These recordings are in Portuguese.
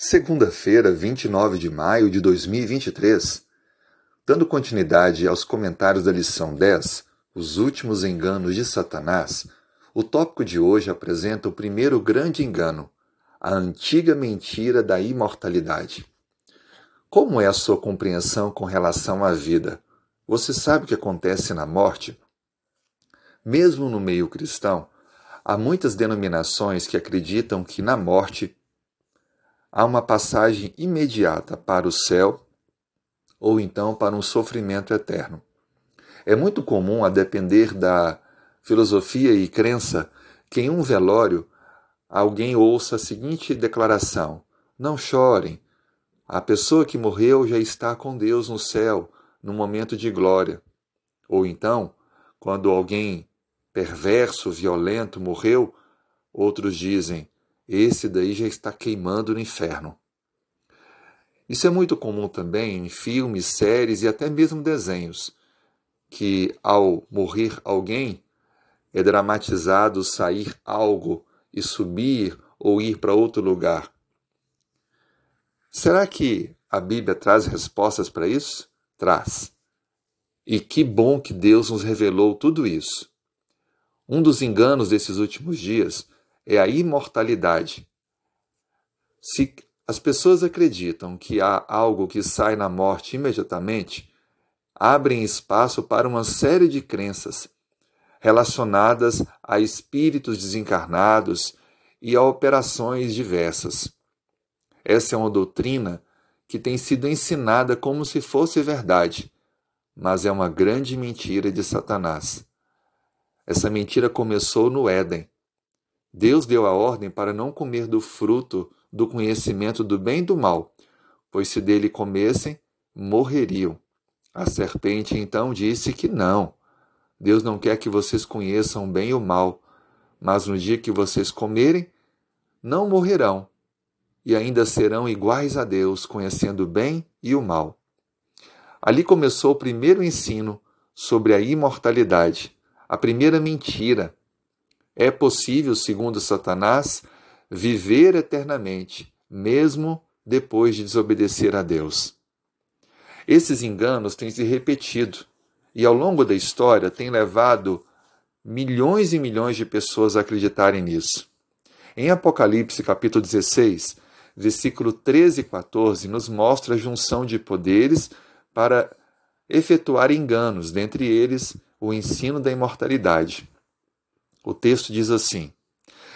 Segunda-feira, 29 de maio de 2023. Dando continuidade aos comentários da lição 10, Os últimos enganos de Satanás, o tópico de hoje apresenta o primeiro grande engano, a antiga mentira da imortalidade. Como é a sua compreensão com relação à vida? Você sabe o que acontece na morte? Mesmo no meio cristão, há muitas denominações que acreditam que na morte há uma passagem imediata para o céu ou então para um sofrimento eterno. É muito comum, a depender da filosofia e crença, que em um velório alguém ouça a seguinte declaração: Não chorem, a pessoa que morreu já está com Deus no céu, no momento de glória. Ou então, quando alguém perverso, violento morreu, outros dizem: esse daí já está queimando no inferno. Isso é muito comum também em filmes, séries e até mesmo desenhos, que ao morrer alguém é dramatizado sair algo e subir ou ir para outro lugar. Será que a Bíblia traz respostas para isso? Traz. E que bom que Deus nos revelou tudo isso. Um dos enganos desses últimos dias é a imortalidade. Se as pessoas acreditam que há algo que sai na morte imediatamente, abrem espaço para uma série de crenças relacionadas a espíritos desencarnados e a operações diversas. Essa é uma doutrina que tem sido ensinada como se fosse verdade, mas é uma grande mentira de Satanás. Essa mentira começou no Éden, Deus deu a ordem para não comer do fruto do conhecimento do bem e do mal, pois se dele comessem, morreriam. A serpente então disse que não. Deus não quer que vocês conheçam bem o mal, mas no dia que vocês comerem, não morrerão, e ainda serão iguais a Deus, conhecendo o bem e o mal. Ali começou o primeiro ensino sobre a imortalidade, a primeira mentira é possível, segundo Satanás, viver eternamente, mesmo depois de desobedecer a Deus. Esses enganos têm se repetido e, ao longo da história, têm levado milhões e milhões de pessoas a acreditarem nisso. Em Apocalipse, capítulo 16, versículo 13 e 14, nos mostra a junção de poderes para efetuar enganos, dentre eles o ensino da imortalidade. O texto diz assim: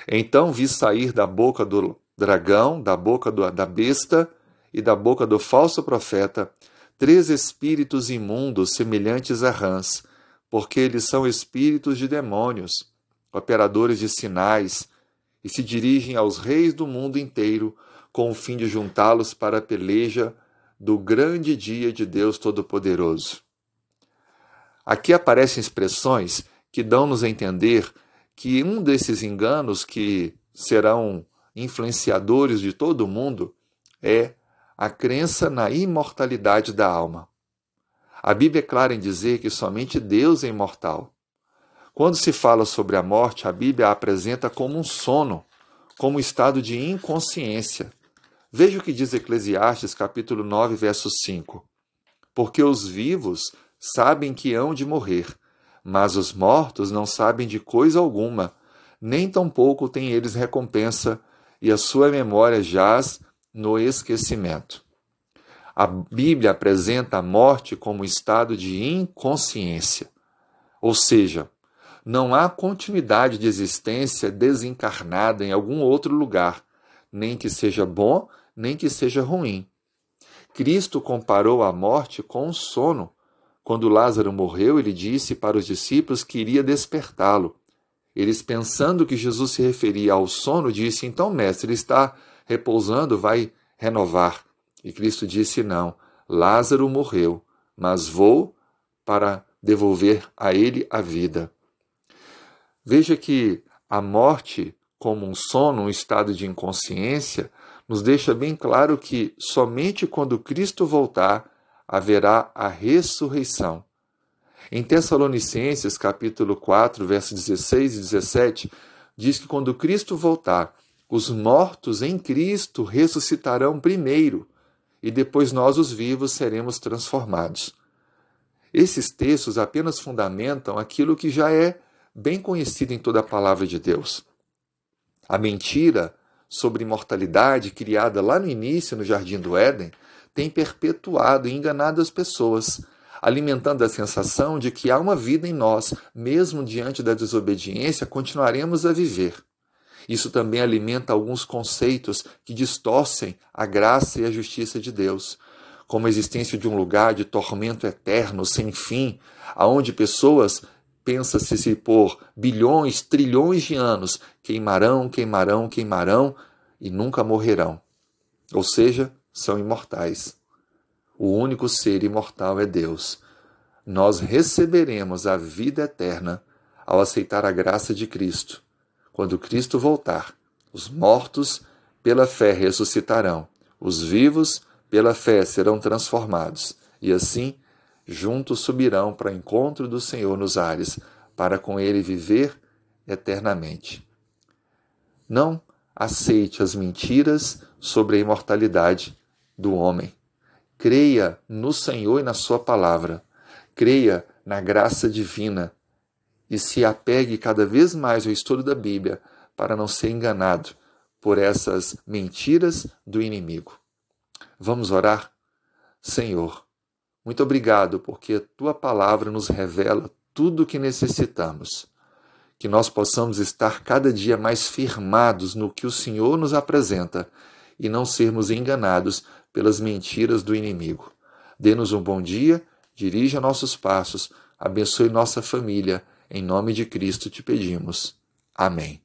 Então vi sair da boca do dragão, da boca do, da besta e da boca do falso profeta três espíritos imundos semelhantes a rãs, porque eles são espíritos de demônios, operadores de sinais, e se dirigem aos reis do mundo inteiro com o fim de juntá-los para a peleja do grande dia de Deus Todo-Poderoso. Aqui aparecem expressões que dão-nos a entender que um desses enganos que serão influenciadores de todo mundo é a crença na imortalidade da alma. A Bíblia é clara em dizer que somente Deus é imortal. Quando se fala sobre a morte, a Bíblia a apresenta como um sono, como um estado de inconsciência. Veja o que diz Eclesiastes, capítulo 9, verso 5. Porque os vivos sabem que hão de morrer, mas os mortos não sabem de coisa alguma, nem tampouco têm eles recompensa, e a sua memória jaz no esquecimento. A Bíblia apresenta a morte como estado de inconsciência, ou seja, não há continuidade de existência desencarnada em algum outro lugar, nem que seja bom, nem que seja ruim. Cristo comparou a morte com o sono, quando Lázaro morreu, ele disse para os discípulos que iria despertá-lo. Eles, pensando que Jesus se referia ao sono, disse: Então, mestre, ele está repousando, vai renovar. E Cristo disse: Não, Lázaro morreu, mas vou para devolver a ele a vida. Veja que a morte, como um sono, um estado de inconsciência, nos deixa bem claro que somente quando Cristo voltar haverá a ressurreição. Em Tessalonicenses, capítulo 4, versos 16 e 17, diz que quando Cristo voltar, os mortos em Cristo ressuscitarão primeiro, e depois nós, os vivos, seremos transformados. Esses textos apenas fundamentam aquilo que já é bem conhecido em toda a palavra de Deus. A mentira sobre imortalidade criada lá no início no Jardim do Éden tem perpetuado e enganado as pessoas, alimentando a sensação de que há uma vida em nós, mesmo diante da desobediência, continuaremos a viver. Isso também alimenta alguns conceitos que distorcem a graça e a justiça de Deus, como a existência de um lugar de tormento eterno, sem fim, aonde pessoas pensa-se se por bilhões, trilhões de anos queimarão, queimarão, queimarão e nunca morrerão. Ou seja, são imortais. O único ser imortal é Deus. Nós receberemos a vida eterna ao aceitar a graça de Cristo quando Cristo voltar, os mortos pela fé ressuscitarão, os vivos pela fé serão transformados, e assim juntos subirão para o encontro do Senhor nos ares, para com ele viver eternamente. Não aceite as mentiras sobre a imortalidade do homem. Creia no Senhor e na Sua palavra. Creia na graça divina e se apegue cada vez mais ao estudo da Bíblia para não ser enganado por essas mentiras do inimigo. Vamos orar? Senhor, muito obrigado porque tua palavra nos revela tudo o que necessitamos. Que nós possamos estar cada dia mais firmados no que o Senhor nos apresenta e não sermos enganados pelas mentiras do inimigo. Dê-nos um bom dia, dirija nossos passos, abençoe nossa família em nome de Cristo te pedimos. Amém.